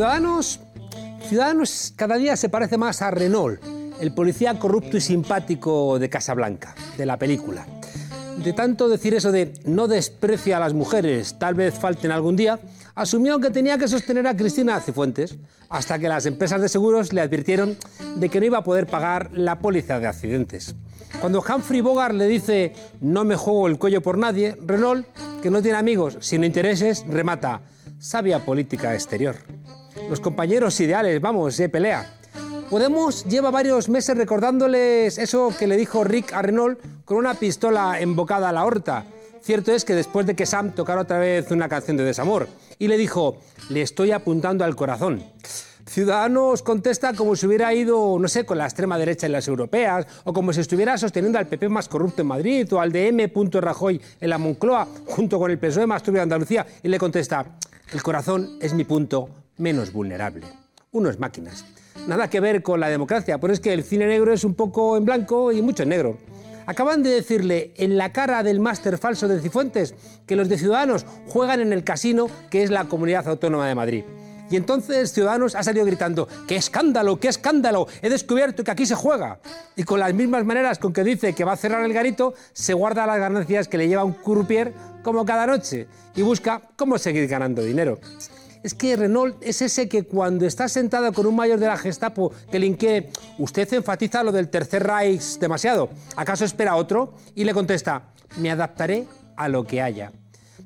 Ciudadanos, Ciudadanos cada día se parece más a Renault, el policía corrupto y simpático de Casablanca, de la película. De tanto decir eso de no desprecia a las mujeres, tal vez falten algún día, asumió que tenía que sostener a Cristina Cifuentes, hasta que las empresas de seguros le advirtieron de que no iba a poder pagar la póliza de accidentes. Cuando Humphrey Bogart le dice no me juego el cuello por nadie, Renault, que no tiene amigos sino intereses, remata sabia política exterior. Los compañeros ideales, vamos, de pelea. Podemos lleva varios meses recordándoles eso que le dijo Rick a Renault con una pistola embocada a la horta. Cierto es que después de que Sam tocara otra vez una canción de desamor y le dijo, le estoy apuntando al corazón. Ciudadanos contesta como si hubiera ido, no sé, con la extrema derecha en las europeas, o como si estuviera sosteniendo al PP más corrupto en Madrid, o al de M. Rajoy en la Moncloa, junto con el PSOE más turbio de Andalucía, y le contesta, el corazón es mi punto menos vulnerable. Uno es máquinas. Nada que ver con la democracia, pero es que el cine negro es un poco en blanco y mucho en negro. Acaban de decirle en la cara del máster falso de Cifuentes que los de Ciudadanos juegan en el casino que es la Comunidad Autónoma de Madrid. Y entonces Ciudadanos ha salido gritando, ¡qué escándalo, qué escándalo! He descubierto que aquí se juega. Y con las mismas maneras con que dice que va a cerrar el garito, se guarda las ganancias que le lleva un croupier como cada noche y busca cómo seguir ganando dinero. Es que Renault es ese que cuando está sentado con un mayor de la Gestapo que le inquiere, usted enfatiza lo del Tercer Reich demasiado, ¿acaso espera otro? Y le contesta, me adaptaré a lo que haya.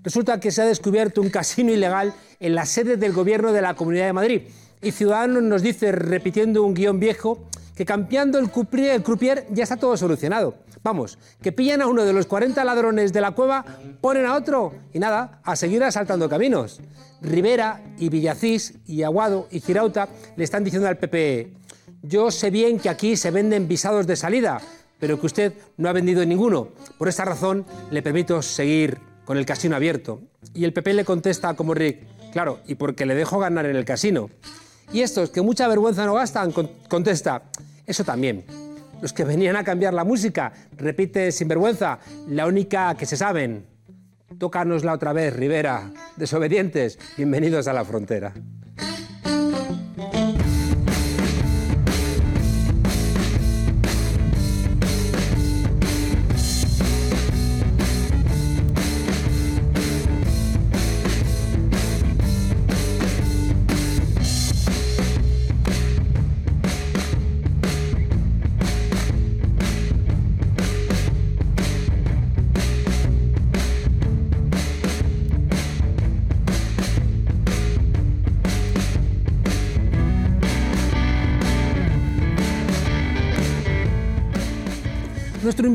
Resulta que se ha descubierto un casino ilegal en la sede del gobierno de la Comunidad de Madrid. Y Ciudadanos nos dice, repitiendo un guion viejo, que cambiando el croupier, ya está todo solucionado. Vamos, que pillan a uno de los 40 ladrones de la cueva, ponen a otro y nada, a seguir asaltando caminos. Rivera y Villacís y Aguado y Girauta le están diciendo al PP, yo sé bien que aquí se venden visados de salida, pero que usted no ha vendido ninguno. Por esta razón le permito seguir con el casino abierto. Y el PP le contesta como Rick, claro, y porque le dejo ganar en el casino. Y estos, que mucha vergüenza no gastan, contesta, eso también. Los que venían a cambiar la música, repite sin vergüenza, la única que se saben. Tócanosla otra vez, Rivera. Desobedientes, bienvenidos a la frontera.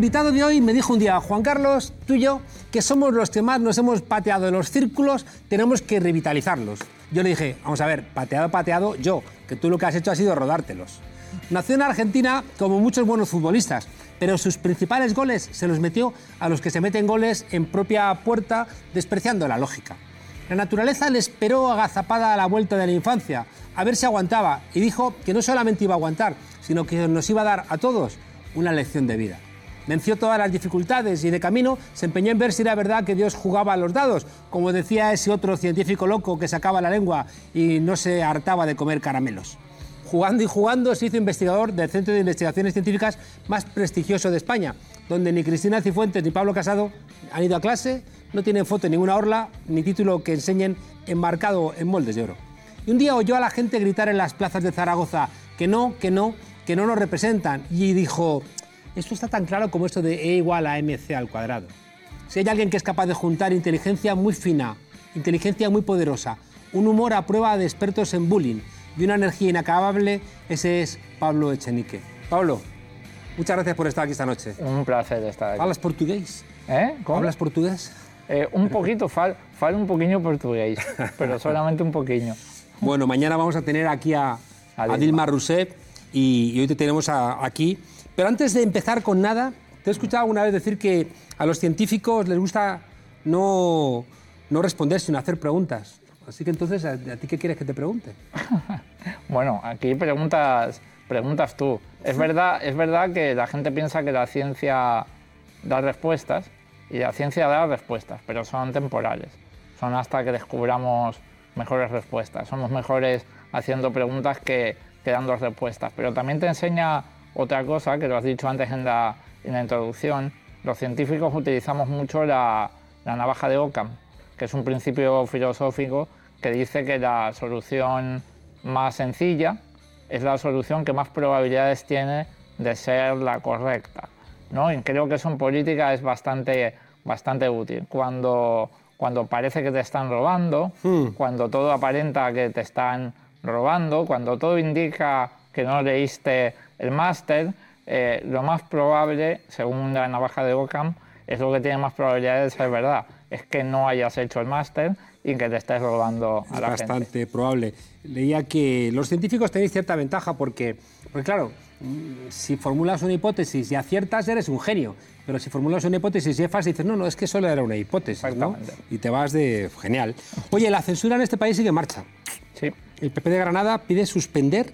Invitado de hoy me dijo un día, Juan Carlos, tú y yo, que somos los que más nos hemos pateado en los círculos, tenemos que revitalizarlos. Yo le dije, vamos a ver, pateado, pateado, yo, que tú lo que has hecho ha sido rodártelos. Nació en Argentina como muchos buenos futbolistas, pero sus principales goles se los metió a los que se meten goles en propia puerta, despreciando la lógica. La naturaleza le esperó agazapada a la vuelta de la infancia, a ver si aguantaba, y dijo que no solamente iba a aguantar, sino que nos iba a dar a todos una lección de vida. Venció todas las dificultades y de camino se empeñó en ver si era verdad que Dios jugaba a los dados, como decía ese otro científico loco que sacaba la lengua y no se hartaba de comer caramelos. Jugando y jugando se hizo investigador del Centro de Investigaciones Científicas más prestigioso de España, donde ni Cristina Cifuentes ni Pablo Casado han ido a clase, no tienen foto en ninguna orla, ni título que enseñen enmarcado en moldes de oro. Y un día oyó a la gente gritar en las plazas de Zaragoza que no, que no, que no nos representan, y dijo, esto está tan claro como esto de E igual a mc al cuadrado. Si hay alguien que es capaz de juntar inteligencia muy fina, inteligencia muy poderosa, un humor a prueba de expertos en bullying y una energía inacabable, ese es Pablo Echenique. Pablo, muchas gracias por estar aquí esta noche. Un placer estar aquí. ¿Hablas portugués? ¿Eh? ¿Cómo? ¿Hablas portugués? Eh, un poquito, fal, fal un poquillo portugués, pero solamente un poquillo. Bueno, mañana vamos a tener aquí a, a Dilma. Dilma Rousseff y, y hoy te tenemos a, aquí pero antes de empezar con nada, te he escuchado alguna vez decir que a los científicos les gusta no, no responder, sino hacer preguntas. Así que entonces, ¿a, ti qué quieres que te pregunte? bueno, aquí preguntas, preguntas tú. Es verdad, es verdad que la gente piensa que la ciencia da respuestas y la ciencia da respuestas, pero son temporales. Son hasta que descubramos mejores respuestas. Somos mejores haciendo preguntas que, que dando respuestas. Pero también te enseña otra cosa, que lo has dicho antes en la, en la introducción, los científicos utilizamos mucho la, la navaja de Occam, que es un principio filosófico que dice que la solución más sencilla es la solución que más probabilidades tiene de ser la correcta. ¿no? Y creo que eso en política es bastante, bastante útil. Cuando, cuando parece que te están robando, cuando todo aparenta que te están robando, cuando todo indica que no leíste el máster, eh, lo más probable, según la navaja de Ockham, es lo que tiene más probabilidades de ser verdad. Es que no hayas hecho el máster y que te estés robando a Es la bastante gente. probable. Leía que los científicos tenéis cierta ventaja porque, porque, claro, mm, si formulas una hipótesis y aciertas, eres un genio. Pero si formulas una hipótesis y fallas, dices, no, no, es que solo era una hipótesis, ¿no? Y te vas de... Genial. Oye, la censura en este país sigue en marcha. Sí. El PP de Granada pide suspender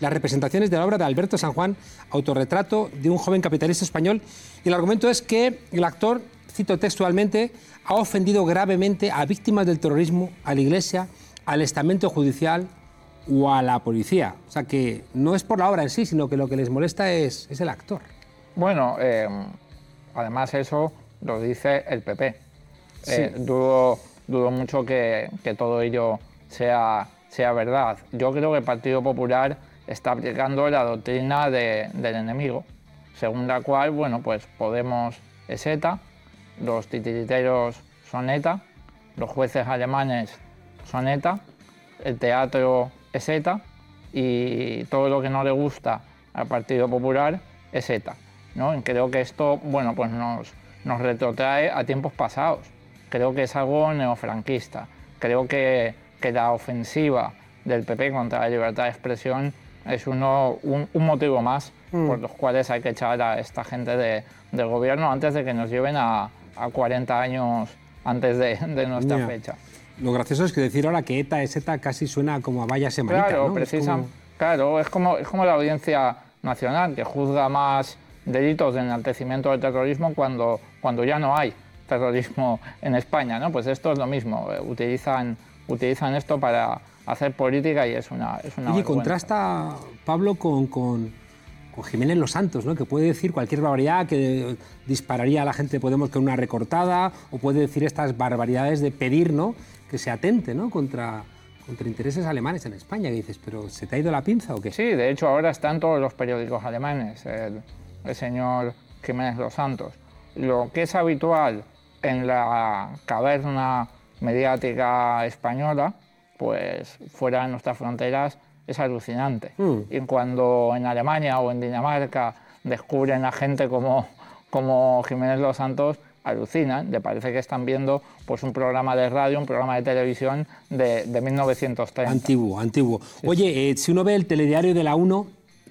las representaciones de la obra de Alberto San Juan, autorretrato de un joven capitalista español. Y el argumento es que el actor, cito textualmente, ha ofendido gravemente a víctimas del terrorismo, a la Iglesia, al estamento judicial o a la policía. O sea que no es por la obra en sí, sino que lo que les molesta es, es el actor. Bueno, eh, además eso lo dice el PP. Eh, dudo, dudo mucho que, que todo ello sea, sea verdad. Yo creo que el Partido Popular está aplicando la doctrina de- del enemigo, según la cual, bueno, pues Podemos es ETA, los titiriteros son ETA, los jueces alemanes son ETA, el teatro es ETA y todo lo que no le gusta al Partido Popular es ETA. ¿no? Creo que esto bueno, pues nos, nos retrotrae a tiempos pasados. Creo que es algo neofranquista. Creo que, que la ofensiva del PP contra la libertad de expresión es uno, un, un motivo más por los cuales hay que echar a esta gente de- del gobierno antes de que nos lleven a, a 40 años antes de, de nuestra fecha. Lo gracioso es que decir ahora que ETA es ETA casi suena como a vaya semanita, Claro, ¿no? Es como- claro, es como, es como la audiencia nacional que juzga más delitos de enaltecimiento del terrorismo cuando, cuando ya no hay terrorismo en España, ¿no? Pues esto es lo mismo, eh, utilizan, utilizan esto para hacer política y es una, es una Oye, vergüenza. contrasta Pablo con, con, con Jiménez Los Santos, ¿no? que puede decir cualquier barbaridad, que dispararía a la gente de Podemos con una recortada, o puede decir estas barbaridades de pedir ¿no? que se atente ¿no? contra, contra intereses alemanes en España. Que dices, ¿pero se te ha ido la pinza o qué? Sí, de hecho ahora está en todos los periódicos alemanes el, el señor Jiménez Los Santos. Lo que es habitual en la caverna mediática española, pues fuera de nuestras fronteras es alucinante. Y cuando en Alemania o en Dinamarca descubren a gente como, como Jiménez Los Santos, alucinan, le parece que están viendo pues, un programa de radio, un programa de televisión de, de 1930. Antiguo, antiguo. Oye, eh, si uno ve el telediario de la 1,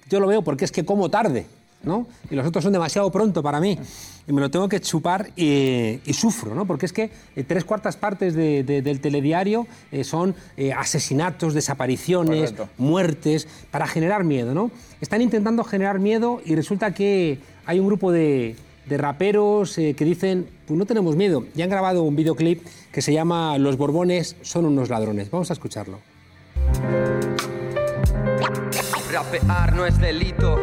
yo lo veo porque es que como tarde, ¿no? Y los otros son demasiado pronto para mí. Y me lo tengo que chupar y, y sufro, ¿no? Porque es que eh, tres cuartas partes de- de- del telediario eh, son eh, asesinatos, desapariciones, Correcto. muertes, para generar miedo, ¿no? Están intentando generar miedo y resulta que hay un grupo de, de raperos eh, que dicen, pues no tenemos miedo. Y han grabado un videoclip que se llama Los Borbones son unos ladrones. Vamos a escucharlo. Rapear no es delito.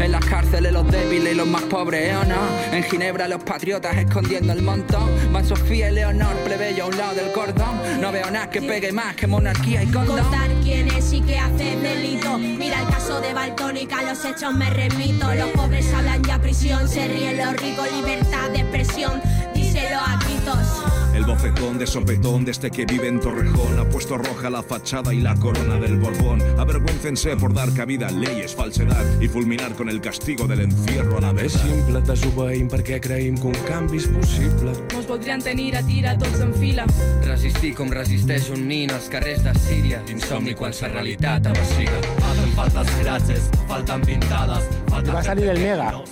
En las cárceles los débiles y los más pobres, ¿eh o no? En Ginebra los patriotas escondiendo el montón. Van Sofía y Leonor, plebeyo a un lado del cordón. No veo nada que pegue más que monarquía y condón. Contar quién es y qué hace delito. Mira el caso de Baltónica, los hechos me repito. Los pobres hablan ya prisión, se ríen los ricos, libertad de expresión. Díselo a gritos. El bofetón de sopetón de este que vive en Torrejón ha puesto roja la fachada y la corona del Borbón. Avergüéncense por dar cabida a leyes, falsedad y fulminar con el castigo del encierro a la És vez. simple, desobeïm perquè creïm que un canvi és possible. Mos voldrien tenir a tira tots en fila. Resistir com resisteix un nin als carrers de Síria. Insomni quan sa realitat avaciga. Y va a salir el Nega.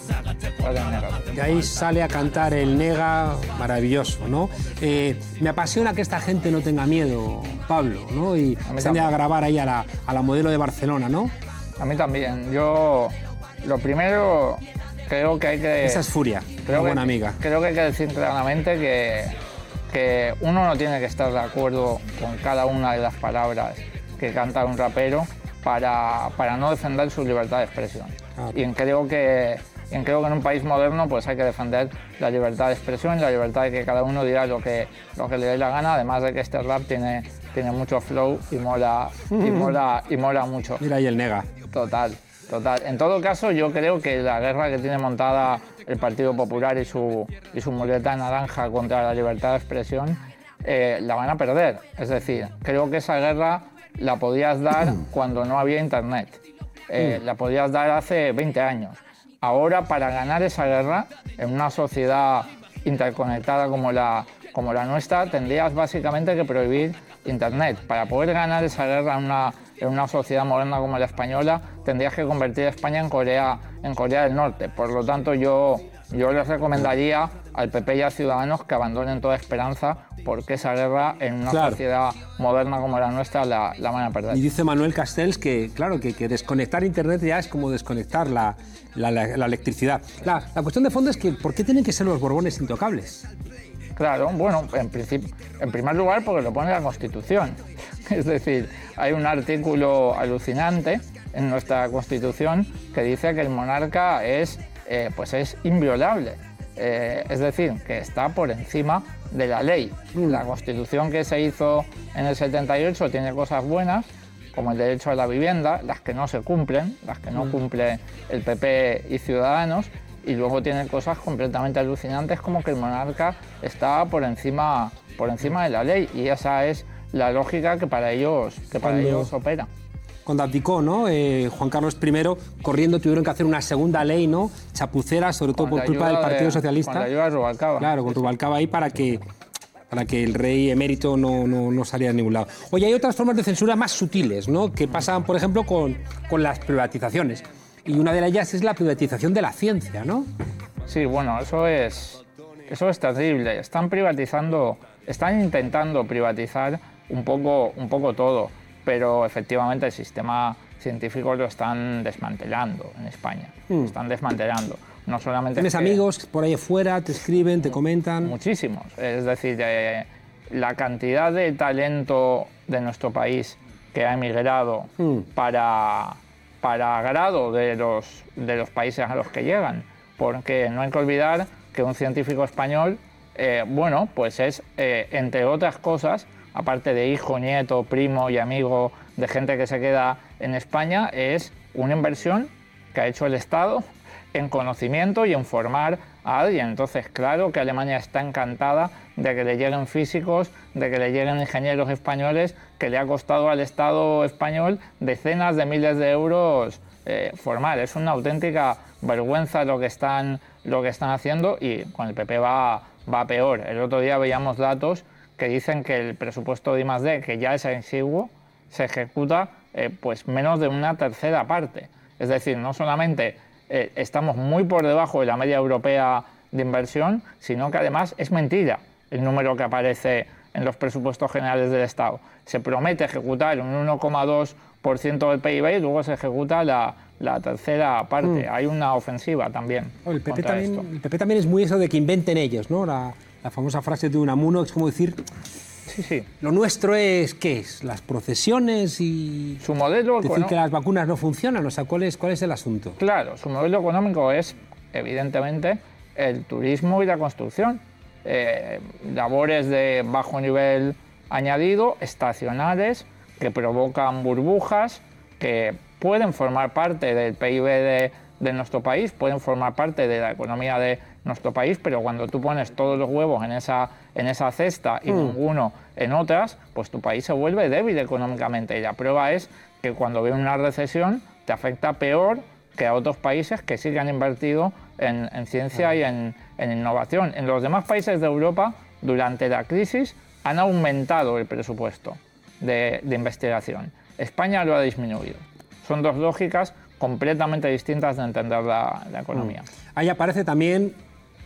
De ahí sale a cantar el Nega, maravilloso, ¿no? Eh, me apasiona que esta gente no tenga miedo, Pablo, ¿no? Y se a también. grabar ahí a la, a la modelo de Barcelona, ¿no? A mí también. Yo, lo primero, creo que hay que... Esa es Furia, creo una que- buena amiga. Creo que hay que decir claramente que, que uno no tiene que estar de acuerdo con cada una de las palabras que canta un rapero para, para no defender su libertad de expresión. Y creo que, creo que en un país moderno pues hay que defender la libertad de expresión, la libertad de que cada uno diga lo que, lo que le dé la gana, además de que este rap tiene, tiene mucho flow y mola, y mola, y mola mucho. Mira ahí el nega. Total, total. En todo caso, yo creo que la guerra que tiene montada el Partido Popular y su, y su muleta naranja contra la libertad de expresión eh, la van a perder. Es decir, creo que esa guerra la podías dar cuando no había internet. Eh, la podías dar hace 20 años. Ahora, para ganar esa guerra, en una sociedad interconectada como la, como la nuestra, tendrías básicamente que prohibir Internet. Para poder ganar esa guerra en una, en una sociedad moderna como la española, tendrías que convertir a España en Corea, en Corea del Norte. Por lo tanto, yo, yo les recomendaría al PP y a Ciudadanos que abandonen toda esperanza porque esa guerra en una sociedad moderna como la nuestra la, la, van a perder. Y dice Manuel Castells que, claro, que, que desconectar Internet ya es como desconectar la, la, la electricidad. La, cuestión de fondo es que ¿por qué tienen que ser los Borbones intocables? Claro, bueno, en, principio, en primer lugar porque lo pone la Constitución. Es decir, hay un artículo alucinante en nuestra Constitución que dice que el monarca es, eh, pues es inviolable. Eh, es decir, que está por encima de la ley. Mm. La Constitución que se hizo en el 78 tiene cosas buenas, como el derecho a la vivienda, las que no se cumplen, las que no mm. cumple el PP y Ciudadanos, y luego tiene cosas completamente alucinantes como que el monarca está por encima, por encima de la ley, y esa es la lógica que para ellos, que para ellos opera cuando abdicó, ¿no? Eh, Juan Carlos I, corriendo tuvieron que hacer una segunda ley, ¿no? Chapucera, sobre todo por culpa del Partido Socialista. Con la ayuda de Rubalcaba. Claro, con Rubalcaba ahí para que, para que el rey emérito no, no, no, saliera a ningún lado. Oye, hay otras formas de censura más sutiles, ¿no? Que pasan, por ejemplo, con, con las privatizaciones. Y una de ellas es la privatización de la ciencia, ¿no? Sí, bueno, eso es, eso es terrible. Están privatizando, están intentando privatizar un poco, un poco todo pero efectivamente el sistema científico lo están desmantelando en España. Lo hmm. están desmantelando. No solamente ¿Tienes amigos por ahí afuera, te escriben, te comentan? Muchísimos. Es decir, eh, la cantidad de talento de nuestro país que ha emigrado hmm. para, para agrado de los, de los países a los que llegan. Porque no hay que olvidar que un científico español, eh, bueno, pues es, eh, entre otras cosas, aparte de hijo, nieto, primo y amigo de gente que se queda en España, es una inversión que ha hecho el Estado en conocimiento y en formar a alguien. Entonces, claro que Alemania está encantada de que le lleguen físicos, de que le lleguen ingenieros españoles, que le ha costado al Estado español decenas de miles de euros eh, formar. Es una auténtica vergüenza lo que están, lo que están haciendo y con el PP va, va peor. El otro día veíamos datos que dicen que el presupuesto de I+.D., que ya es exiguo, se ejecuta eh, pues menos de una tercera parte. Es decir, no solamente eh, estamos muy por debajo de la media europea de inversión, sino que además es mentira el número que aparece en los presupuestos generales del Estado. Se promete ejecutar un 1,2% del PIB y luego se ejecuta la, tercera parte. Mm. Hay una ofensiva también. el, PP también el PP también es muy eso de que inventen ellos, ¿no? la famosa frase de Unamuno es como decir, sí, sí. lo nuestro es, ¿qué es? Las procesiones y... Su modelo... Decir que las vacunas no funcionan, o sea, ¿cuál es, ¿cuál es el asunto? Claro, su modelo económico es, evidentemente, el turismo y la construcción. Eh, labores de bajo nivel añadido, estacionales, que provocan burbujas, que pueden formar parte del PIB de, de nuestro país, pueden formar parte de la economía de nuestro país, pero cuando tú pones todos los huevos en esa, en esa cesta y mm. ninguno en otras, pues tu país se vuelve débil económicamente. Y la prueba es que cuando viene una recesión te afecta peor que a otros países que sí que han invertido en, ciencia y en, innovación. En los demás países de Europa, durante la crisis, han aumentado el presupuesto de, investigación. España lo ha disminuido. Son dos lógicas completamente distintas de entender la, economía. Mm. Ahí aparece también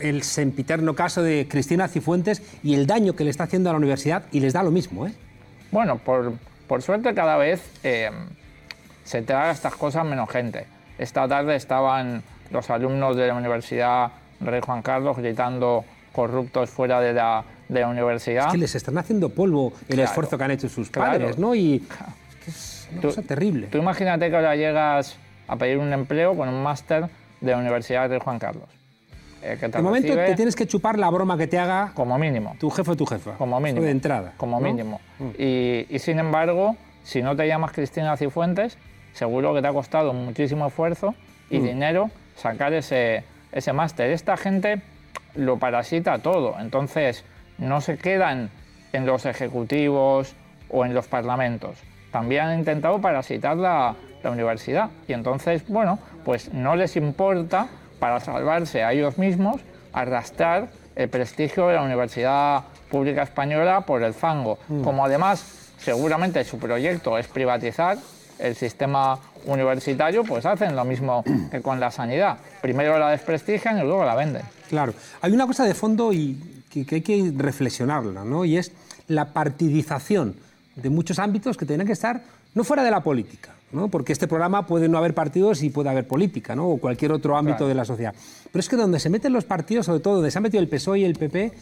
el sempiterno caso de Cristina Cifuentes y el daño que le está haciendo a la universidad y les da lo mismo, ¿eh? Bueno, por, por suerte cada vez eh, se traga estas cosas menos gente. Esta tarde estaban los alumnos de la Universidad Rey Juan Carlos gritando corruptos fuera de la, de la universidad. Es que les están haciendo polvo el esfuerzo que han hecho sus padres, ¿no? Y Es una Tú- cosa terrible. Tú imagínate que ahora llegas a pedir un empleo con un máster de la Universidad de Juan Carlos. Eh, que te De momento recibe te tienes que chupar la broma que te haga como mínimo. tu jefe o tu jefa. Como mínimo. De entrada. Como ¿no? Mm. mínimo. Y, y sin embargo, si no te llamas Cristina Cifuentes, seguro que te ha costado muchísimo esfuerzo Mm. y dinero sacar ese, ese máster. Esta gente lo parasita todo. Entonces, no se quedan en los ejecutivos o en los parlamentos. También han intentado parasitar la, la universidad. Y entonces, bueno, pues no les importa, para salvarse a ellos mismos, arrastrar el prestigio de la Universidad Pública Española por el fango. Como además, seguramente su proyecto es privatizar el sistema universitario, pues hacen lo mismo que con la sanidad. Primero la desprestigian y luego la venden. Claro. Hay una cosa de fondo y que, que hay que reflexionarla, ¿no? Y es la partidización de muchos ámbitos que tienen que estar no fuera de la política, ¿no? Porque este programa puede no haber partidos y puede haber política, ¿no? O cualquier otro ámbito Claro. de la sociedad. Pero es que donde se meten los partidos, sobre todo donde se ha metido el PSOE y el PP,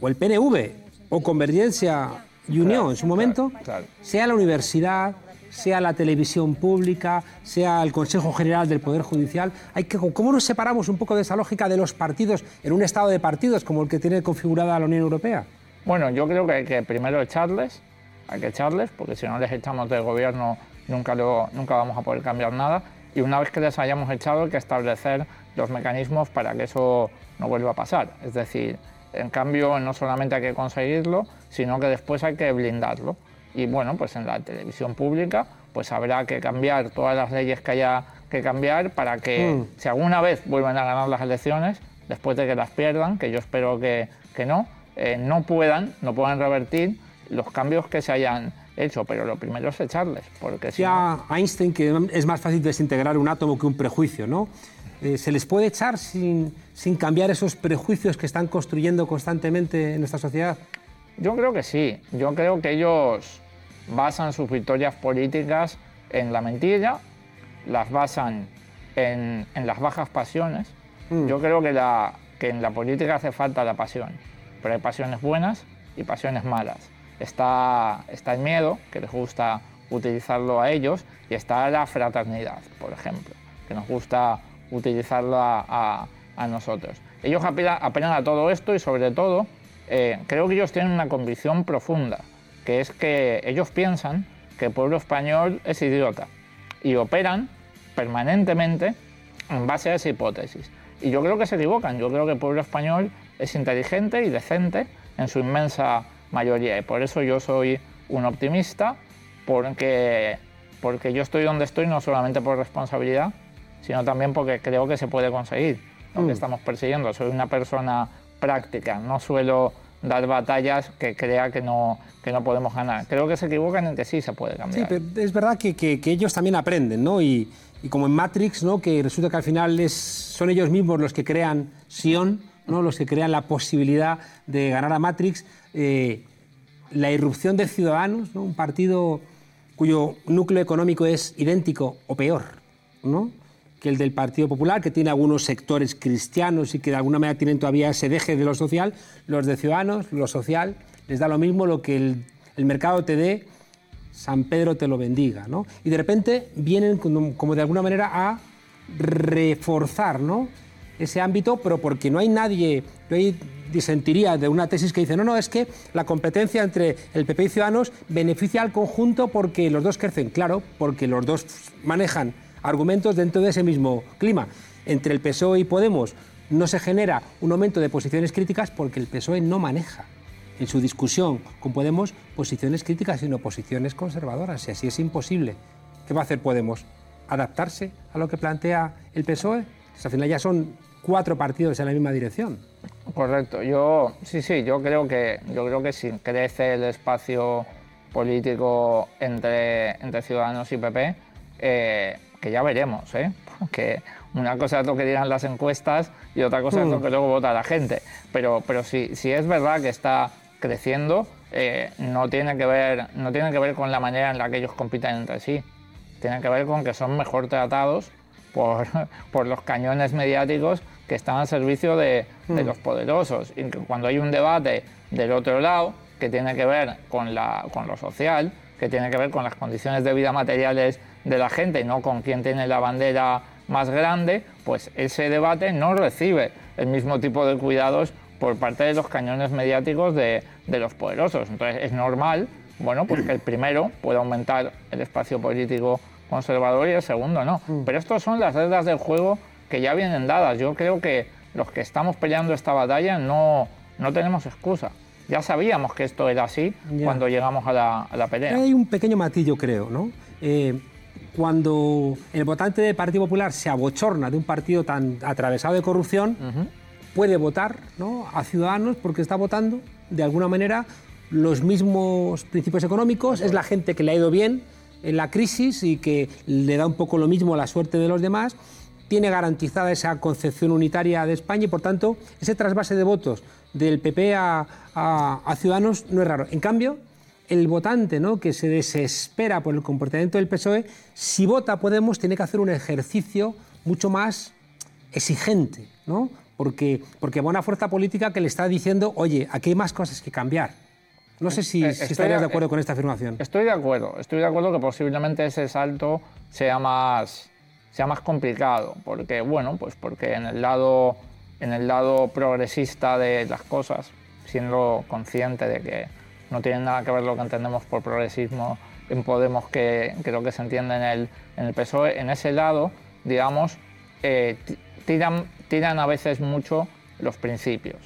o el PNV, o Convergencia y Unión en su momento, claro. sea la universidad, sea la televisión pública, sea el Consejo General del Poder Judicial, hay que, ¿cómo nos separamos un poco de esa lógica de los partidos en un estado de partidos como el que tiene configurada la Unión Europea? Bueno, yo creo que hay que primero echarles, hay que echarles, porque si no les echamos del gobierno nunca, lo, nunca vamos a poder cambiar nada. Y una vez que les hayamos echado, hay que establecer los mecanismos para que eso no vuelva a pasar. Es decir, en cambio, no solamente hay que conseguirlo, sino que después hay que blindarlo. Y bueno, pues en la televisión pública, pues habrá que cambiar todas las leyes que haya que cambiar para que si alguna vez vuelven a ganar las elecciones, después de que las pierdan, que yo espero que, que no, eh, no puedan, no puedan revertir los cambios que se hayan hecho, pero lo primero es echarles, porque si no- Decía Einstein que es más fácil desintegrar un átomo que un prejuicio, ¿no? Eh, ¿Se les puede echar sin, sin cambiar esos prejuicios que están construyendo constantemente en nuestra sociedad? Yo creo que sí. Yo creo que ellos basan sus victorias políticas en la mentira, las basan en, en las bajas pasiones. Yo creo que, la, que en la política hace falta la pasión, pero hay pasiones buenas y pasiones malas. Está, está el miedo, que les gusta utilizarlo a ellos, y está la fraternidad, por ejemplo, que nos gusta utilizarlo a, a- nosotros. Ellos apela- apelan a todo esto y sobre todo eh, creo que ellos tienen una convicción profunda, que es que ellos piensan que el pueblo español es idiota y operan permanentemente en base a esa hipótesis. Y yo creo que se equivocan, yo creo que el pueblo español es inteligente y decente en su inmensa mayoría y por eso yo soy un optimista, porque, porque yo estoy donde estoy no solamente por responsabilidad, sino también porque creo que se puede conseguir lo que estamos persiguiendo. Soy una persona práctica, no suelo dar batallas que crea que no, que no podemos ganar. Creo que se equivocan en que sí se puede Sí, cambiar. pero es verdad que, que- que ellos también aprenden, ¿no? Y, y como en Matrix, ¿no? Que resulta que al final es, son ellos mismos los que crean Sion, ¿no? Los que crean la posibilidad de ganar a Matrix. Eh, la irrupción de Ciudadanos, ¿no? Un partido cuyo núcleo económico es idéntico o peor, ¿no? que el del Partido Popular, que tiene algunos sectores cristianos y que de alguna manera tienen todavía ese deje de lo social, los de Ciudadanos, lo social, les da lo mismo lo que el, el mercado te dé, San Pedro te lo bendiga, ¿no? Y de repente vienen como, de alguna manera a reforzar, ¿no? Ese ámbito, pero porque no hay nadie, yo ahí disentiría de una tesis que dice, no, no, es que la competencia entre el PP y Ciudadanos beneficia al conjunto porque los dos crecen, claro, porque los dos manejan argumentos dentro de ese mismo clima. Entre el PSOE y Podemos no se genera un aumento de posiciones críticas porque el PSOE no maneja en su discusión con Podemos posiciones críticas, sino posiciones conservadoras. Y así es imposible. ¿Qué va a hacer Podemos? ¿Adaptarse a lo que plantea el PSOE? Pues al final ya son cuatro partidos en la misma dirección. Correcto. Yo sí, sí, yo creo que yo creo que si crece el espacio político entre, entre Ciudadanos y PP, eh, que ya veremos, ¿eh? Porque una cosa es lo que digan las encuestas y otra cosa es lo que luego vota la gente. Pero, pero si, si es verdad que está creciendo, eh, no, tiene que ver, no tiene que ver con la manera en la que ellos compiten entre sí. Tiene que ver con que son mejor tratados por, por los cañones mediáticos que están al servicio de, de los poderosos. Y que cuando hay un debate del otro lado, que tiene que ver con, la, con lo social, que tiene que ver con las condiciones de vida materiales de la gente y no con quién tiene la bandera más grande, pues ese debate no recibe el mismo tipo de cuidados por parte de los cañones mediáticos de, de los poderosos. Entonces es normal bueno, pues que el primero pueda aumentar el espacio político conservador y el segundo no. Pero estas son las reglas del juego que ya vienen dadas. Yo creo que los que estamos peleando esta batalla no, no tenemos excusa. Ya sabíamos que esto era así Ya. cuando llegamos a la, a la pelea. Hay un pequeño matillo, creo, ¿no? Eh, cuando el votante del Partido Popular se abochorna de un partido tan atravesado de corrupción, puede votar ¿no? a Ciudadanos porque está votando, de alguna manera, los mismos principios económicos, es la gente que le ha ido bien en la crisis y que le da un poco lo mismo la suerte de los demás, tiene garantizada esa concepción unitaria de España y, por tanto, ese trasvase de votos del PP a, a- a Ciudadanos no es raro. En cambio, el votante ¿no? que se desespera por el comportamiento del PSOE, si vota Podemos, tiene que hacer un ejercicio mucho más exigente, ¿no? porque, porque va una fuerza política que le está diciendo, oye, aquí hay más cosas que cambiar. No sé si, Eh, si estoy estarías de- de acuerdo con esta afirmación. Estoy de acuerdo, estoy de acuerdo que posiblemente ese salto sea más, sea más complicado, porque bueno, pues porque en el lado, en el lado progresista de las cosas, siendo consciente de que no tiene nada que ver lo que entendemos por progresismo en Podemos que creo que se entiende en el, en el PSOE, en ese lado, digamos, eh, ti- tiran, tiran a veces mucho los principios.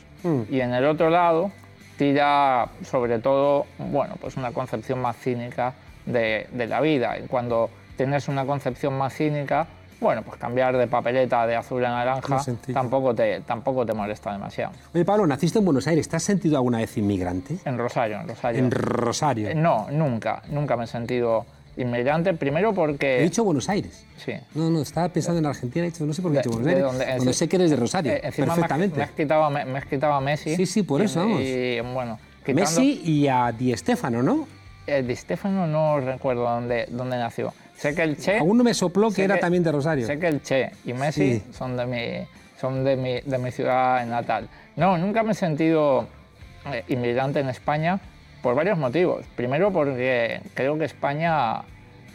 Y en el otro lado tira sobre todo, bueno, pues una concepción más cínica de, de la vida. Y cuando tienes una concepción más cínica, bueno, pues cambiar de papeleta de azul a naranja tampoco te, tampoco te molesta demasiado. Oye, Pablo, naciste en Buenos Aires. ¿Te has sentido alguna vez inmigrante? En Rosario, en Rosario. En Rosario. Eh, No, nunca, nunca me he sentido inmigrante. Primero porque... He dicho Buenos Aires. Sí. No, no, estaba pensando en Argentina, he dicho, no sé por qué he dicho Buenos Aires. dónde- Cuando sé que eres de Rosario, Eh, encima me has- perfectamente. Me has, quitado, a Me- me has quitado a Messi. Sí, sí, por eso, y, vamos. Y bueno, quitando, Messi y a Di Stéfano, ¿no? eh, Di Stefano no recuerdo dónde, dónde nació. Sé que el Che... Aún no me sopló que era también de Rosario. Sé que el Che y Messi Sí. son, de mi, son de, mi, de mi ciudad natal. No, nunca me he sentido eh, inmigrante en España por varios motivos. Primero porque creo que España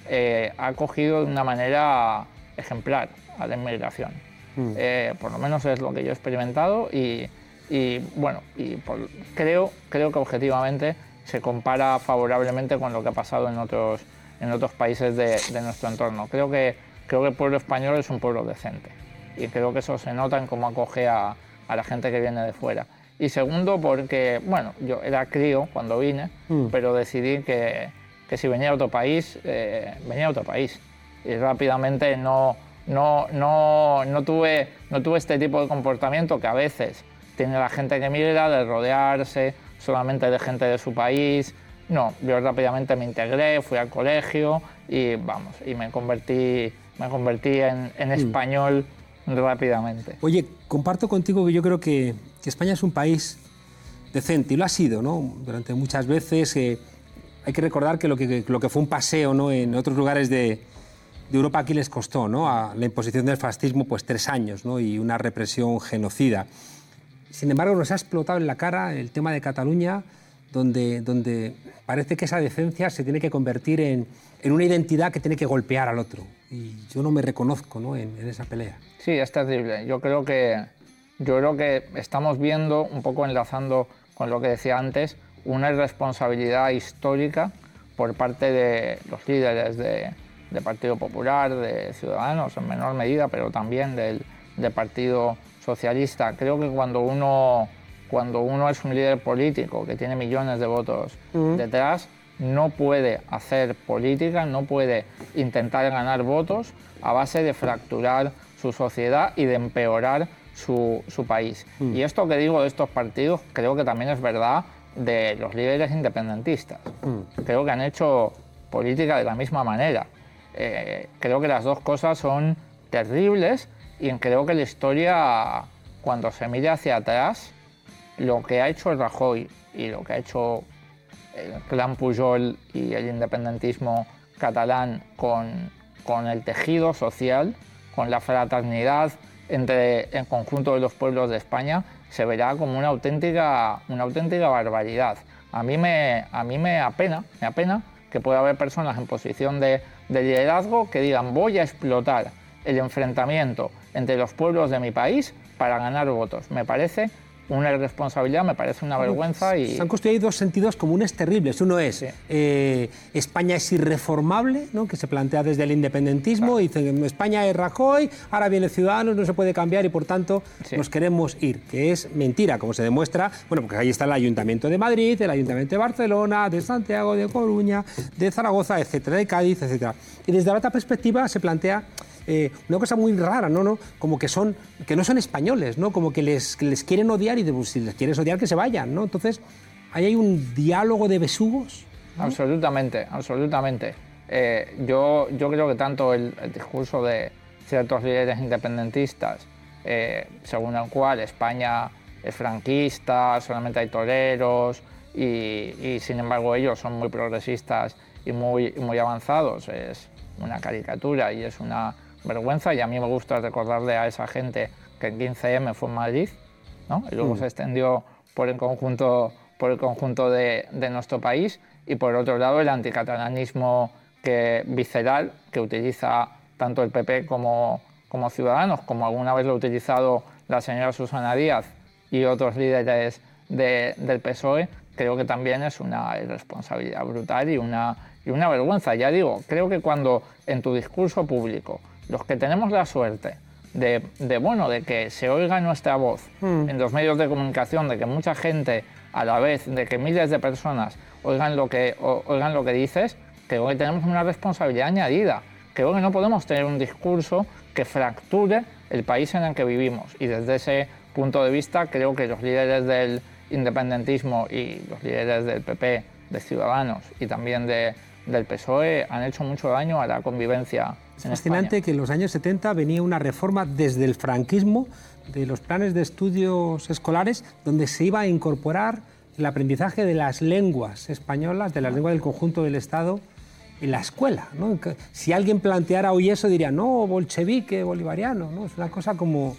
eh, ha acogido de una manera ejemplar a la inmigración. Mm. Eh, por lo menos es lo que yo he experimentado y, y, bueno, y por- creo, creo que objetivamente se compara favorablemente con lo que ha pasado en otros, en otros países de, de nuestro entorno. Creo que, creo que el pueblo español es un pueblo decente y creo que eso se nota en cómo acoge a, a la gente que viene de fuera. Y segundo, porque, bueno, yo era crío cuando vine, pero decidí que, que si venía a otro país, eh, venía a otro país. Y rápidamente no, no, no, no, tuve, no tuve este tipo de comportamiento que a veces tiene la gente que migra de rodearse solamente de gente de su país. No, yo rápidamente me integré, fui al colegio y vamos, y me convertí, me convertí en, en español rápidamente. Oye, comparto contigo que yo creo que, que España es un país decente y lo ha sido, ¿no? Durante muchas veces eh, hay que recordar que lo, que lo que fue un paseo ¿no? en otros lugares de, de Europa aquí les costó, ¿no? A la imposición del fascismo, pues tres años, ¿no? Y una represión genocida. Sin embargo, nos ha explotado en la cara el tema de Cataluña, donde, donde parece que esa decencia se tiene que convertir en, en una identidad que tiene que golpear al otro. Y yo no me reconozco ¿no? En, en esa pelea. Sí, es terrible. Yo creo que yo creo que estamos viendo un poco enlazando con lo que decía antes una irresponsabilidad histórica por parte de los líderes de, de Partido Popular, de Ciudadanos en menor medida, pero también del, del Partido Socialista. Creo que cuando uno cuando uno es un líder político que tiene millones de votos detrás, no puede hacer política, no puede intentar ganar votos a base de fracturar su sociedad y de empeorar su, su país. Y esto que digo de estos partidos creo que también es verdad de los líderes independentistas. Creo que han hecho política de la misma manera. Eh, creo que las dos cosas son terribles y creo que la historia, cuando se mire hacia atrás, lo que ha hecho Rajoy y lo que ha hecho el clan Pujol y el independentismo catalán con, con el tejido social, con la fraternidad entre el conjunto de los pueblos de España, se verá como una auténtica, una auténtica barbaridad. A mí, me, a mí me apena, me que puede haber personas en posición de, de liderazgo que digan voy a explotar el enfrentamiento entre los pueblos de mi país para ganar votos. Me parece una irresponsabilidad, me parece una vergüenza y... Se han construido dos sentidos comunes terribles. Uno es eh, España es irreformable, ¿no? que se plantea desde el independentismo, y dicen España es Rajoy, ahora viene Ciudadanos, no se puede cambiar y por tanto nos queremos ir, que es mentira, como se demuestra, bueno, porque ahí está el Ayuntamiento de Madrid, el Ayuntamiento de Barcelona, de Santiago, de Coruña, de Zaragoza, etcétera, de Cádiz, etcétera. Y desde la otra perspectiva se plantea eh, una cosa muy rara, ¿no? ¿no? Como que, son, que no son españoles, ¿no? Como que les, que les quieren odiar y de, pues, si les quieres odiar que se vayan, ¿no? Entonces, ahí hay un diálogo de besugos. Absolutamente, absolutamente. Eh, yo, yo creo que tanto el, el, discurso de ciertos líderes independentistas, eh, según el cual España es franquista, solamente hay toreros y, y, sin embargo ellos son muy progresistas y muy, muy avanzados, es una caricatura y es una vergüenza y a mí me gusta recordarle a esa gente que en 15M fue en Madrid ¿no? y luego Mm. se extendió por el conjunto, por el conjunto de, de nuestro país y por otro lado el anticatalanismo que, visceral que utiliza tanto el PP como, como Ciudadanos, como alguna vez lo ha utilizado la señora Susana Díaz y otros líderes de- del PSOE, creo que también es una irresponsabilidad brutal y una, y una vergüenza. Ya digo, creo que cuando en tu discurso público, los que tenemos la suerte de, de, bueno, de que se oiga nuestra voz en los medios de comunicación, de que mucha gente a la vez, de que miles de personas oigan lo que, o- oigan lo que dices, creo que tenemos una responsabilidad añadida. Creo que no podemos tener un discurso que fracture el país en el que vivimos. Y desde ese punto de vista, creo que los líderes del independentismo y los líderes del PP, de Ciudadanos y también de, del PSOE han hecho mucho daño a la convivencia. Es en fascinante España. que en los años 70 venía una reforma desde el franquismo de los planes de estudios escolares donde se iba a incorporar el aprendizaje de las lenguas españolas, de las lenguas del conjunto del Estado en la escuela. ¿no? Si alguien planteara hoy eso diría, no, bolchevique, bolivariano, ¿no? es una cosa como,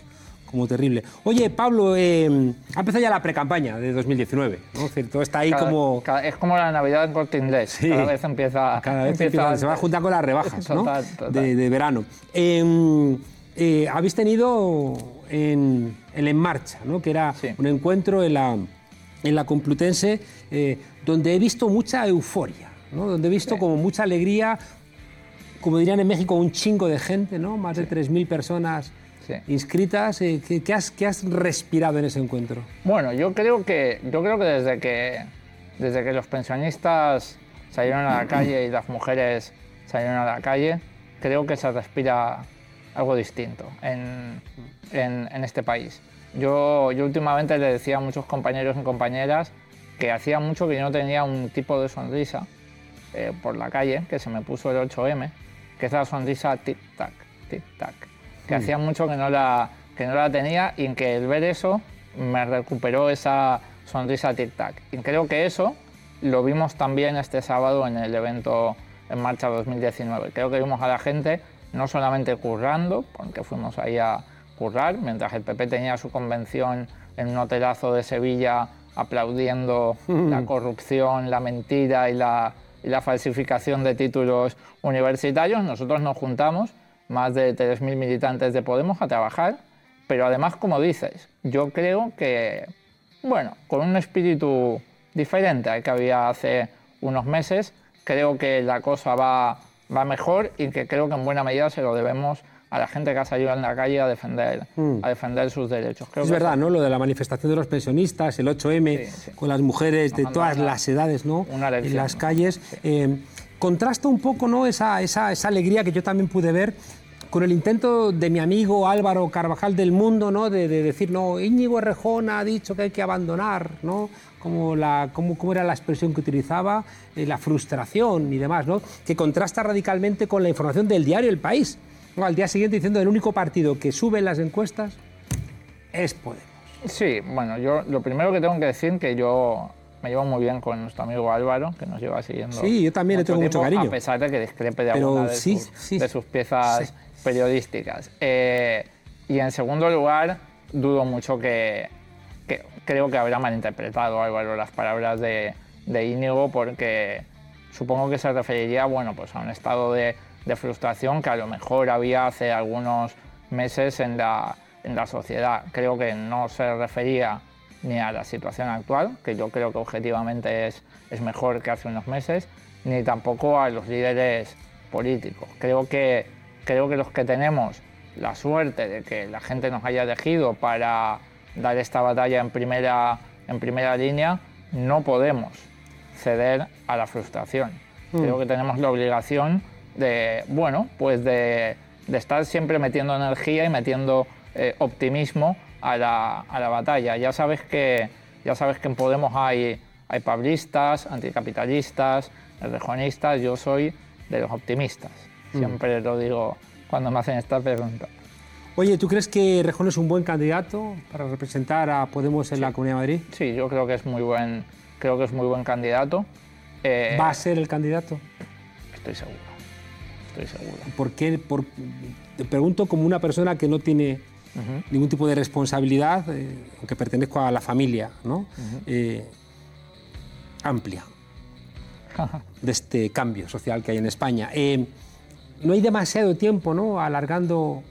como terrible. Oye, Pablo, eh, ha empezado ya la precampaña de 2019, ¿no? Es decir, todo está ahí Cada- como... cada- es como la Navidad en corte inglés. Sí. Cada vez empieza. Cada vez empieza empieza- se va a juntar con las rebajas ¿no? Total. De, de verano. Eh, eh, habéis tenido en, el En Marcha, ¿no? que era Sí. un encuentro en la, en la Complutense eh, donde he visto mucha euforia, ¿no? donde he visto como mucha alegría, como dirían en México, un chingo de gente, ¿no? más de 3.000 personas Sí. inscritas. Eh, ¿qué, qué has, qué has respirado en ese encuentro? Bueno, yo creo que, yo creo que desde que desde que los pensionistas salieron a la calle y las mujeres salieron a la calle, creo que se respira algo distinto en, en- en este país. Yo, yo últimamente le decía a muchos compañeros y compañeras que hacía mucho que yo no tenía un tipo de sonrisa eh, por la calle, que se me puso el 8M, que es la sonrisa tic-tac, tic-tac, que hacía mucho que no, la, que no la tenía y en que el ver eso me recuperó esa sonrisa tic-tac. Y creo que eso lo vimos también este sábado en el evento En Marcha 2019. Creo que vimos a la gente no solamente currando, porque fuimos ahí a currar, mientras el PP tenía su convención en un hotelazo de Sevilla aplaudiendo la corrupción, la mentira y la, y la falsificación de títulos universitarios, nosotros nos juntamos, más de 3.000 militantes de Podemos, a trabajar, pero además, como dices, yo creo que, bueno, con un espíritu diferente al que había hace unos meses, creo que la cosa va, va mejor y que creo que en buena medida se lo debemos a la gente que ha salido en la calle a defender, a defender sus derechos. Creo Mm. Es que verdad, eso- ¿no? Lo de la manifestación de los pensionistas, el 8M, Sí, sí. con las mujeres de todas las edades, ¿no? una en las calles. Eh, contrasta un poco, ¿no? Esa, esa, esa alegría que yo también pude ver con el intento de mi amigo Álvaro Carvajal del Mundo, ¿no? De, de decir, no, Íñigo Errejón ha dicho que hay que abandonar, ¿no? Como, la, como, como era la expresión que utilizaba, eh, la frustración y demás, ¿no? Que contrasta radicalmente con la información del diario El País. ¿no? Al día siguiente diciendo el único partido que sube en las encuestas es Podemos. Sí, bueno, yo lo primero que tengo que decir que yo me llevo muy bien con nuestro amigo Álvaro, que nos lleva siguiendo. Sí, yo también le tengo mucho tiempo, cariño. A pesar de que discrepe de Pero alguna de, sí, sus, sí, de sus piezas sí. Periodísticas. Eh, y en segundo lugar, dudo mucho que, creo que habrá malinterpretado Álvaro las palabras de, de Íñigo porque supongo que se referiría bueno, pues a un estado de, de frustración que a lo mejor había hace algunos meses en la, en la sociedad. Creo que no se refería ni a la situación actual, que yo creo que objetivamente es, es mejor que hace unos meses, ni tampoco a los líderes políticos. Creo que, creo que los que tenemos la suerte de que la gente nos haya elegido para dar esta batalla en primera, en primera línea, no podemos ceder a la frustración. Creo que tenemos la obligación de, bueno, pues de, de estar siempre metiendo energía y metiendo eh, optimismo a la, a la, batalla. Ya sabes que, ya sabes que en Podemos hay, hay pablistas, anticapitalistas, rejonistas, yo soy de los optimistas. Siempre lo digo cuando me hacen esta pregunta. Oye, ¿tú crees que Rejón es un buen candidato para representar a Podemos en la Comunidad de Madrid? Sí, yo creo que es muy buen, creo que es muy buen candidato. Eh, ¿Va a ser el candidato? Estoy seguro, estoy seguro. ¿Por qué? Por, te pregunto como una persona que no tiene uh -huh. ningún tipo de responsabilidad, eh, aunque pertenezco a la familia ¿no? Uh -huh. eh, amplia de este cambio social que hay en España. Eh, no hay demasiado tiempo ¿no? alargando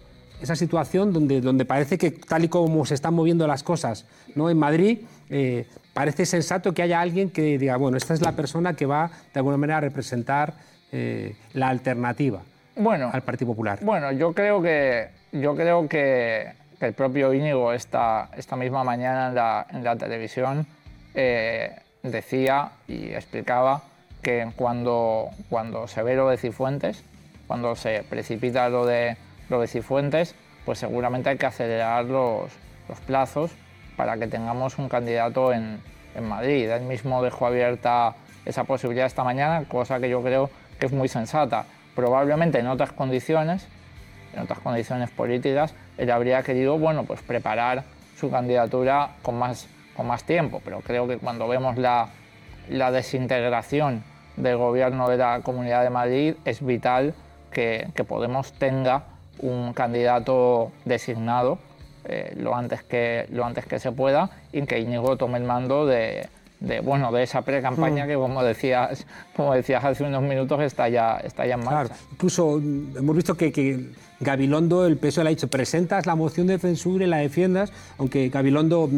esa situación donde, donde parece que tal y como se están moviendo las cosas ¿no? en Madrid, eh, parece sensato que haya alguien que diga, bueno, esta es la persona que va de alguna manera a representar eh, la alternativa bueno, al Partido Popular. Bueno, yo creo que, yo creo que, que el propio Íñigo esta, esta misma mañana en la, en la televisión eh, decía y explicaba que cuando, cuando se ve lo de Cifuentes, cuando se precipita lo de, lo de Cifuentes, pues seguramente hay que acelerar los, los plazos para que tengamos un candidato en, en, Madrid. Él mismo dejó abierta esa posibilidad esta mañana, cosa que yo creo que es muy sensata. Probablemente en otras condiciones, en otras condiciones políticas, él habría querido bueno, pues preparar su candidatura con más, con más tiempo, pero creo que cuando vemos la, la desintegración del gobierno de la Comunidad de Madrid es vital que, que Podemos tenga un candidato designado eh, lo, antes que, lo antes que se pueda y que Íñigo tome el mando de, de, bueno, de esa pre-campaña mm. que, como decías, como decías hace unos minutos, está ya, está ya en marcha. Claro. Incluso hemos visto que, que Gabilondo, el PSOE le ha dicho, presentas la moción de censura y la defiendas, aunque Gabilondo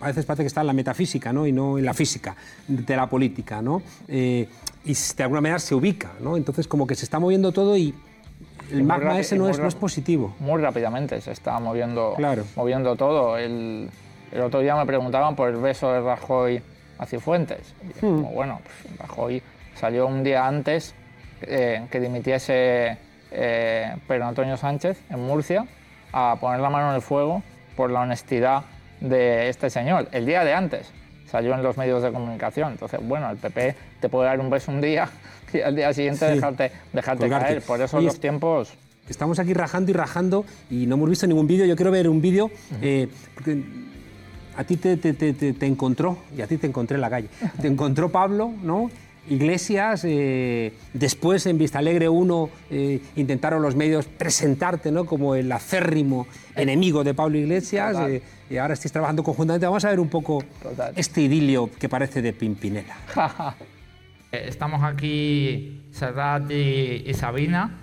a veces parece que está en la metafísica ¿no? y no en la física de la política. ¿no? Eh, y de alguna manera se ubica. ¿no? Entonces, como que se está moviendo todo y el magma ese no es, no es, positivo. Muy rápidamente se está moviendo, claro. moviendo todo. El, el, otro día me preguntaban por el beso de Rajoy a Cifuentes. Y como, hmm. bueno, pues Rajoy salió un día antes eh, que dimitiese eh, Pedro Antonio Sánchez en Murcia a poner la mano en el fuego por la honestidad de este señor. El día de antes salió en los medios de comunicación. Entonces, bueno, el PP te puede dar un beso un día y al día siguiente sí. dejarte, dejarte caer. Por eso y los tiempos... Estamos aquí rajando y rajando y no hemos visto ningún vídeo. Yo quiero ver un vídeo uh -huh. eh, porque a ti te, te, te, te, encontró, y a ti te encontré en la calle, te encontró Pablo, ¿no? Iglesias, eh, después en Vista Alegre 1 eh, intentaron los medios presentarte ¿no? como el acérrimo enemigo de Pablo Iglesias eh, y ahora estáis trabajando conjuntamente. Vamos a ver un poco Total. este idilio que parece de Pimpinela. Estamos aquí Serrat y, y Sabina.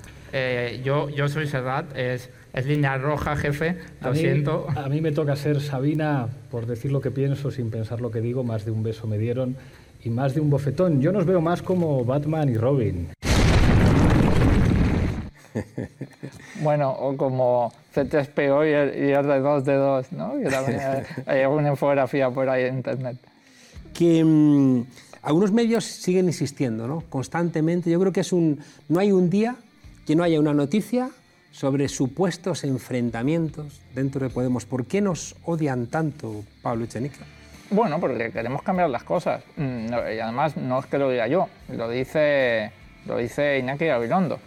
yo, yo soy Serrat, es, es línea roja, jefe, lo a mí, siento. A mí me toca ser Sabina por decir lo que pienso sin pensar lo que digo, más de un beso me dieron y más de un bofetón. Yo nos veo más como Batman y Robin. Bueno, o como C3PO y, R2D2, ¿no? Que también hay, hay alguna infografía por ahí en internet. Que mmm, algunos medios siguen insistiendo, ¿no? Constantemente. Yo creo que es un. No hay un día que no haya una noticia sobre supuestos enfrentamientos dentro de Podemos. ¿Por qué nos odian tanto, Pablo Echenique? Bueno, porque queremos cambiar las cosas. Y además no es que lo diga yo, lo dice, lo dice Iñaki Gabilondo,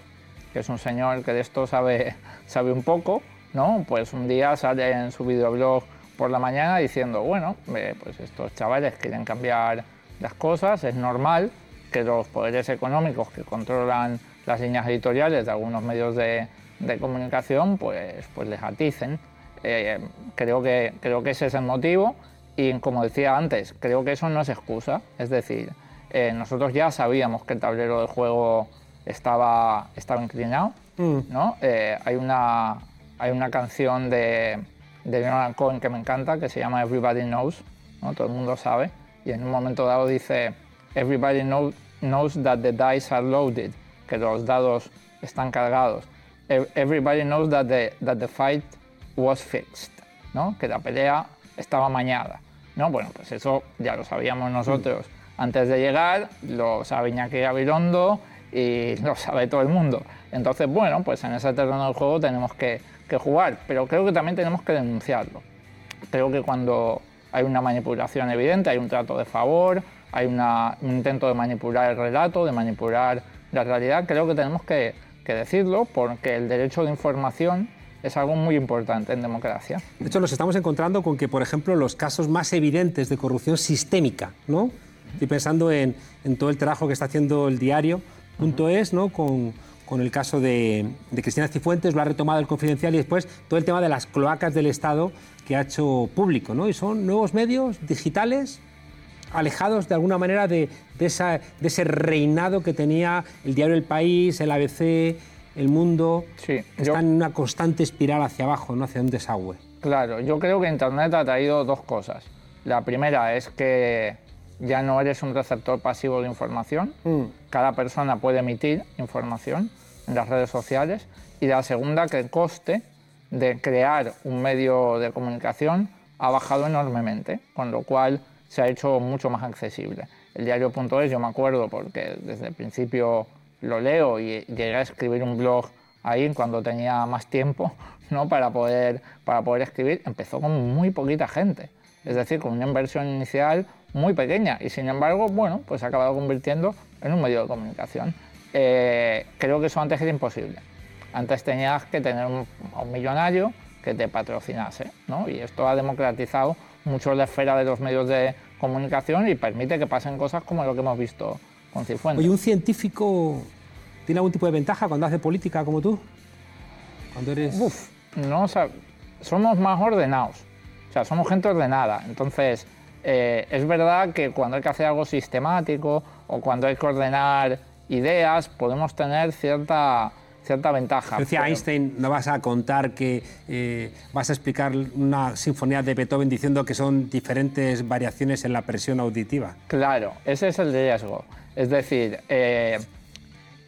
que es un señor que de esto sabe, sabe un poco, ¿no? Pues un día sale en su videoblog por la mañana diciendo, bueno, eh, pues estos chavales quieren cambiar las cosas, es normal que los poderes económicos que controlan las líneas editoriales de algunos medios de, de comunicación, pues, pues les aticen. Eh, creo, que, creo que ese es el motivo y como decía antes, creo que eso no es excusa. Es decir, eh, nosotros ya sabíamos que el tablero del juego estaba, estaba inclinado. ¿no? Eh, hay, una, hay una canción de, de Leonard Cohen que me encanta que se llama Everybody Knows, ¿no? todo el mundo sabe, y en un momento dado dice Everybody know- knows that the dice are loaded, que los dados están cargados. Ev- Everybody knows that the, that the fight was fixed, ¿no? que la pelea estaba mañada. ¿no? Bueno, pues eso ya lo sabíamos nosotros antes de llegar, lo sabe Iñaki Gabilondo y lo sabe todo el mundo. Entonces, bueno, pues en ese terreno del juego tenemos que, jugar, pero creo que también tenemos que denunciarlo. Creo que cuando hay una manipulación evidente, hay un trato de favor, hay un intento de manipular el relato, de manipular la realidad, creo que tenemos que decirlo porque el derecho de información es algo muy importante en democracia. De hecho, nos estamos encontrando con que, por ejemplo, los casos más evidentes de corrupción sistémica, ¿no? Estoy pensando en, todo el trabajo que está haciendo el diario.es, ¿no? Con, con el caso de, de Cristina Cifuentes, lo ha retomado el Confidencial y después todo el tema de las cloacas del Estado que ha hecho público, ¿no? Y son nuevos medios digitales alejados de alguna manera de, de esa- de ese reinado que tenía el diario El País, el ABC, El Mundo. Sí, yo- Están en una constante espiral hacia abajo, ¿no? hacia un desagüe. Claro, yo creo que Internet ha traído dos cosas. La primera es que ya no eres un receptor pasivo de información. Cada persona puede emitir información en las redes sociales. Y la segunda, que el coste de crear un medio de comunicación ha bajado enormemente, con lo cual se ha hecho mucho más accesible. El diario.es, yo me acuerdo porque desde el principio lo leo y llegué a escribir un blog ahí cuando tenía más tiempo ¿no? para, poder, para poder escribir, empezó con muy poquita gente. Es decir, con una inversión inicial muy pequeña y sin embargo, bueno, pues ha acabado convirtiendo en un medio de comunicación. Eh, creo que eso antes era imposible. Antes tenías que tener un, un millonario que te patrocinase, ¿no? Y esto ha democratizado mucho la esfera de los medios de comunicación y permite que pasen cosas como lo que hemos visto con Cifuentes. Oye, ¿un científico tiene algún tipo de ventaja cuando hace política como tú? Cuando eres... Uf, no, o sea, somos más ordenados. O sea, somos gente ordenada. Entonces, eh, es verdad que cuando hay que hacer algo sistemático o cuando hay que ordenar ideas, podemos tener cierta, cierta ventaja. Decía pero- Einstein, no vas a contar que eh, vas a explicar una sinfonía de Beethoven diciendo que son diferentes variaciones en la presión auditiva. Claro, ese es el riesgo. Es decir, eh,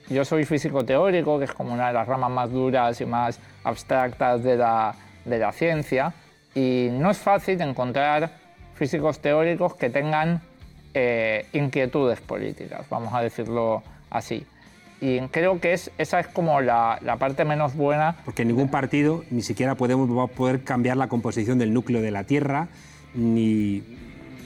yo soy físico teórico, que es como una de las ramas más duras y más abstractas de la, de la ciencia, y no es fácil encontrar físicos teóricos que tengan eh, inquietudes políticas, vamos a decirlo así. Y creo que es, esa es como la, la parte menos buena Porque ningún partido ni siquiera podemos, poder cambiar la composición del núcleo de la Tierra, ni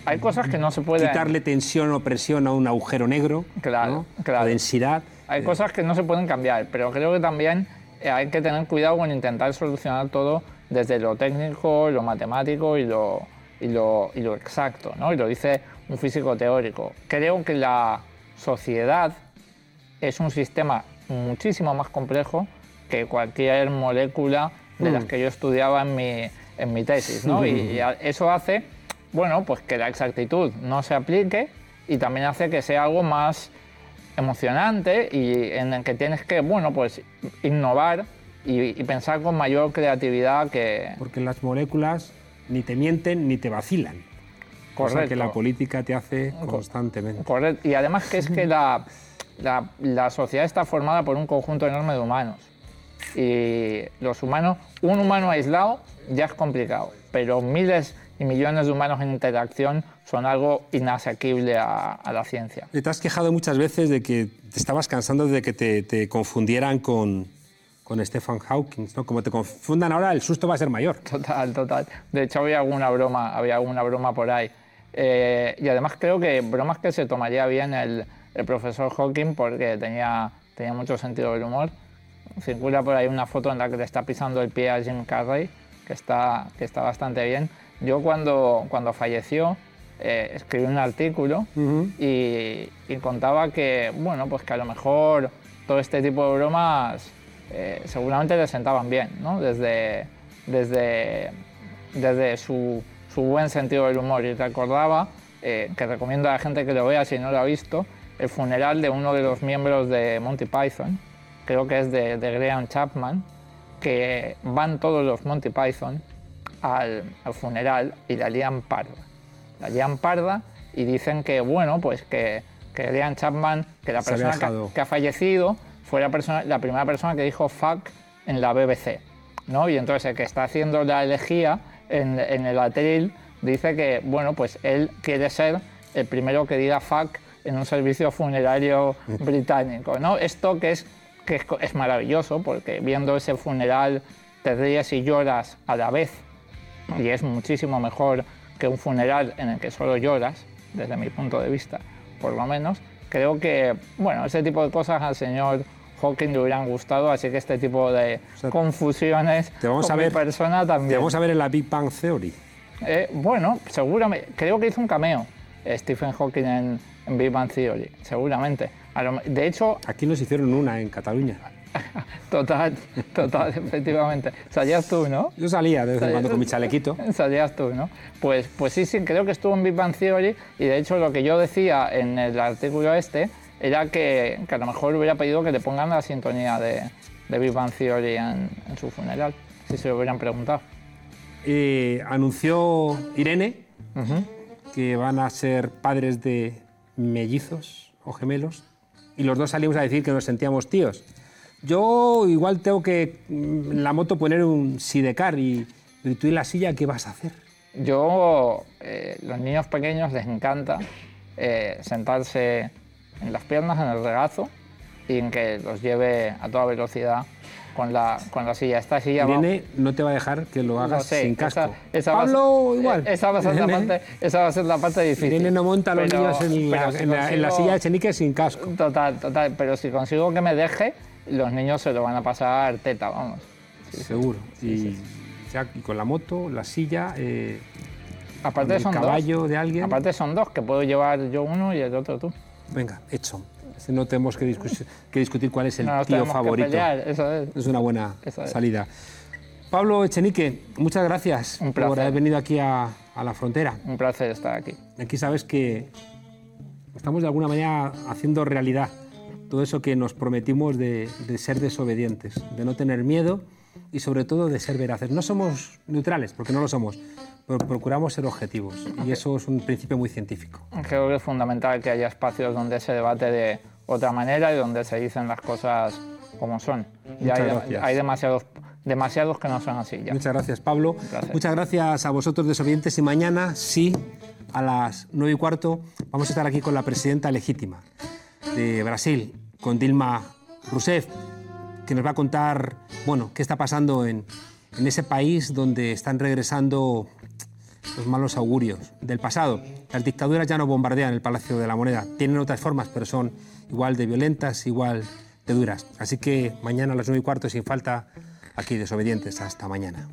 hay cosas que no se pueden... quitarle tensión o presión a un agujero negro, Claro, ¿no? claro. o densidad. Hay cosas que no se pueden cambiar, pero creo que también eh, hay que tener cuidado con intentar solucionar todo desde lo técnico, lo matemático y lo, y lo, y lo exacto, ¿no? Y lo dice un físico teórico. Creo que la sociedad es un sistema muchísimo más complejo que cualquier molécula de las que yo estudiaba en mi, en mi tesis, ¿no? Y, y a- eso hace, bueno, pues que la exactitud no se aplique y también hace que sea algo más emocionante y en el que tienes que, bueno, pues innovar y, y pensar con mayor creatividad que... Porque las moléculas ni te mienten ni te vacilan. Cosa Correcto. que la política te hace constantemente. Correcto. Y además que es que la, la, la sociedad está formada por un conjunto enorme de humanos. Y los humanos, un humano aislado ya es complicado, pero miles y millones de humanos en interacción son algo inasequible a, a la ciencia. Te has quejado muchas veces de que te estabas cansando de que te, te confundieran con, con Stephen Hawking. ¿no? Como te confundan ahora, el susto va a ser mayor. Total, total. De hecho, había alguna broma, había alguna broma por ahí. Eh, y además creo que bromas que se tomaría bien el, el profesor Hawking porque tenía, tenía mucho sentido del humor. Circula por ahí una foto en la que le está pisando el pie a Jim Carrey, que está, que está bastante bien. Yo cuando, cuando falleció eh, escribí un artículo y, y contaba que, bueno, pues que a lo mejor todo este tipo de bromas eh, seguramente le sentaban bien, ¿no? Desde, desde, desde su, su buen sentido del humor y recordaba eh, que recomiendo a la gente que lo vea si no lo ha visto, el funeral de uno de los miembros de Monty Python, creo que es de, de Graham Chapman, que van todos los Monty Python al, al funeral y la lían parda. La lían parda y dicen que, bueno, pues que, que Graham Chapman, que la Se persona que, ha- que ha fallecido, fue la, persona, la primera persona que dijo fuck en la BBC. ¿no? Y entonces el que está haciendo la elegía en, en el atril dice que, bueno, pues él quiere ser el primero que diga fuck en un servicio funerario británico, ¿no? Esto que es, que es, es maravilloso porque viendo ese funeral te ríes y lloras a la vez y es muchísimo mejor que un funeral en el que solo lloras, desde mi punto de vista, por lo menos. Creo que, bueno, ese tipo de cosas al señor Hawking le hubieran gustado, así que este tipo de sea, confusiones te vamos con a mi ver- persona Te también. vamos a ver en la Big Bang Theory. Eh, bueno, seguramente, creo que hizo un cameo Stephen Hawking en, en Big Bang Theory, seguramente. De hecho, Aquí nos hicieron una en Cataluña. total, total, efectivamente. Salías tú, ¿no? Yo salía de vez en cuando con mi chalequito. Salías tú, ¿no? Pues, pues sí, sí, creo que estuvo en Big Bang Theory y de hecho lo que yo decía en el artículo este era que, que a lo mejor hubiera pedido que le pongan la sintonía de, de Big Bang Theory en, en su funeral, si se lo hubieran preguntado. Eh, anunció Irene que van a ser padres de mellizos o gemelos y los dos salimos a decir que nos sentíamos tíos. Yo igual tengo que mm, en la moto poner un sidecar y, y tú en la silla, ¿qué vas a hacer? Yo, eh, los niños pequeños les encanta eh, sentarse en las piernas, en el regazo y en que los lleve a toda velocidad con la, con la silla. Esta silla va- Irene no te va a dejar que lo hagas No sé, sin esa- casco. esa va a Pablo ser- igual. Esa va, a ser la parte, esa va a ser la parte difícil. Irene no monta a los Pero- niños en la, si en la- en la consigo- silla de Chenique sin casco. Total, total. Pero si consigo que me deje, los niños se lo van a pasar teta, vamos. Seguro. y, ya- y con la moto, la silla, eh, Aparte el son caballo dos. de alguien. Aparte son dos, que puedo llevar yo uno y el otro tú. Venga, hecho. No tenemos que, discu- que discutir cuál es el No tío favorito. pelear, eso es. Es una buena es. salida. Pablo Echenique, muchas gracias Un por haber venido aquí a, a la frontera. Un placer estar aquí. Aquí sabes que estamos de alguna manera haciendo realidad todo eso que nos prometimos de, de ser desobedientes, de no tener miedo y sobre todo de ser veraces. No somos neutrales, porque no lo somos, pero procuramos ser objetivos y eso es un principio muy científico. Creo que es fundamental que haya espacios donde se debate de otra manera y donde se dicen las cosas como son. Ya hay, hay demasiados, demasiados que no son así ya. Muchas gracias, Pablo. Muchas gracias a vosotros, desobedientes. Y mañana, sí, a las nueve y cuarto, vamos a estar aquí con la presidenta legítima de Brasil, con Dilma Rousseff, que nos va a contar, bueno, qué está pasando en, en ese país donde están regresando los malos augurios del pasado. Las dictaduras ya no bombardean el Palacio de la Moneda. Tienen otras formas, pero son igual de violentas, igual de duras. Así que mañana a las nueve y cuarto, sin falta, aquí desobedientes. Hasta mañana.